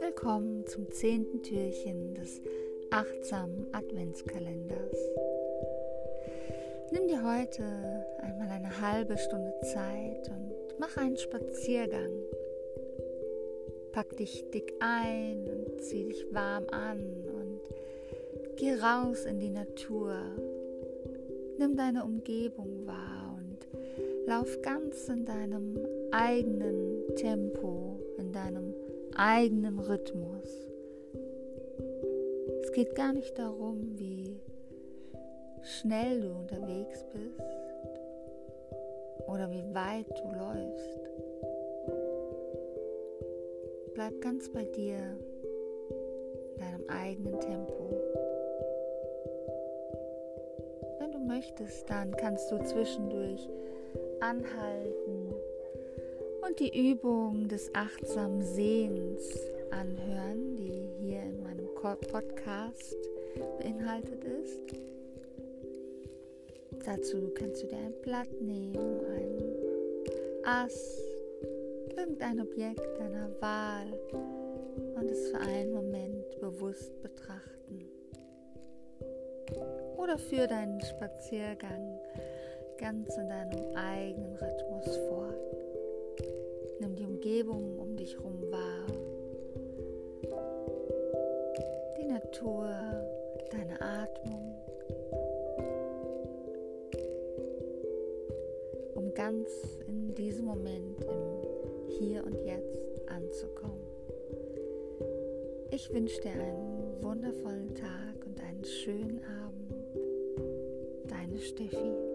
Willkommen zum zehnten Türchen des achtsamen Adventskalenders. Nimm dir heute einmal eine halbe Stunde Zeit und mach einen Spaziergang. Pack dich dick ein und zieh dich warm an und geh raus in die Natur. Nimm deine Umgebung wahr lauf ganz in deinem eigenen Tempo, in deinem eigenen Rhythmus. Es geht gar nicht darum, wie schnell du unterwegs bist oder wie weit du läufst. Bleib ganz bei dir, in deinem eigenen Tempo. Wenn du möchtest, dann kannst du zwischendurch anhalten und die Übung des achtsamen Sehens anhören, die hier in meinem Podcast beinhaltet ist. Dazu kannst du dir ein Blatt nehmen, ein Ast, irgendein Objekt deiner Wahl und es für einen Moment bewusst betrachten. Oder für deinen Spaziergang ganz in deinem eigenen Rhythmus fort. Nimm die Umgebung um dich herum wahr. Die Natur, deine Atmung. Um ganz in diesem Moment im Hier und Jetzt anzukommen. Ich wünsche dir einen wundervollen Tag und einen schönen Abend. Deine Steffi.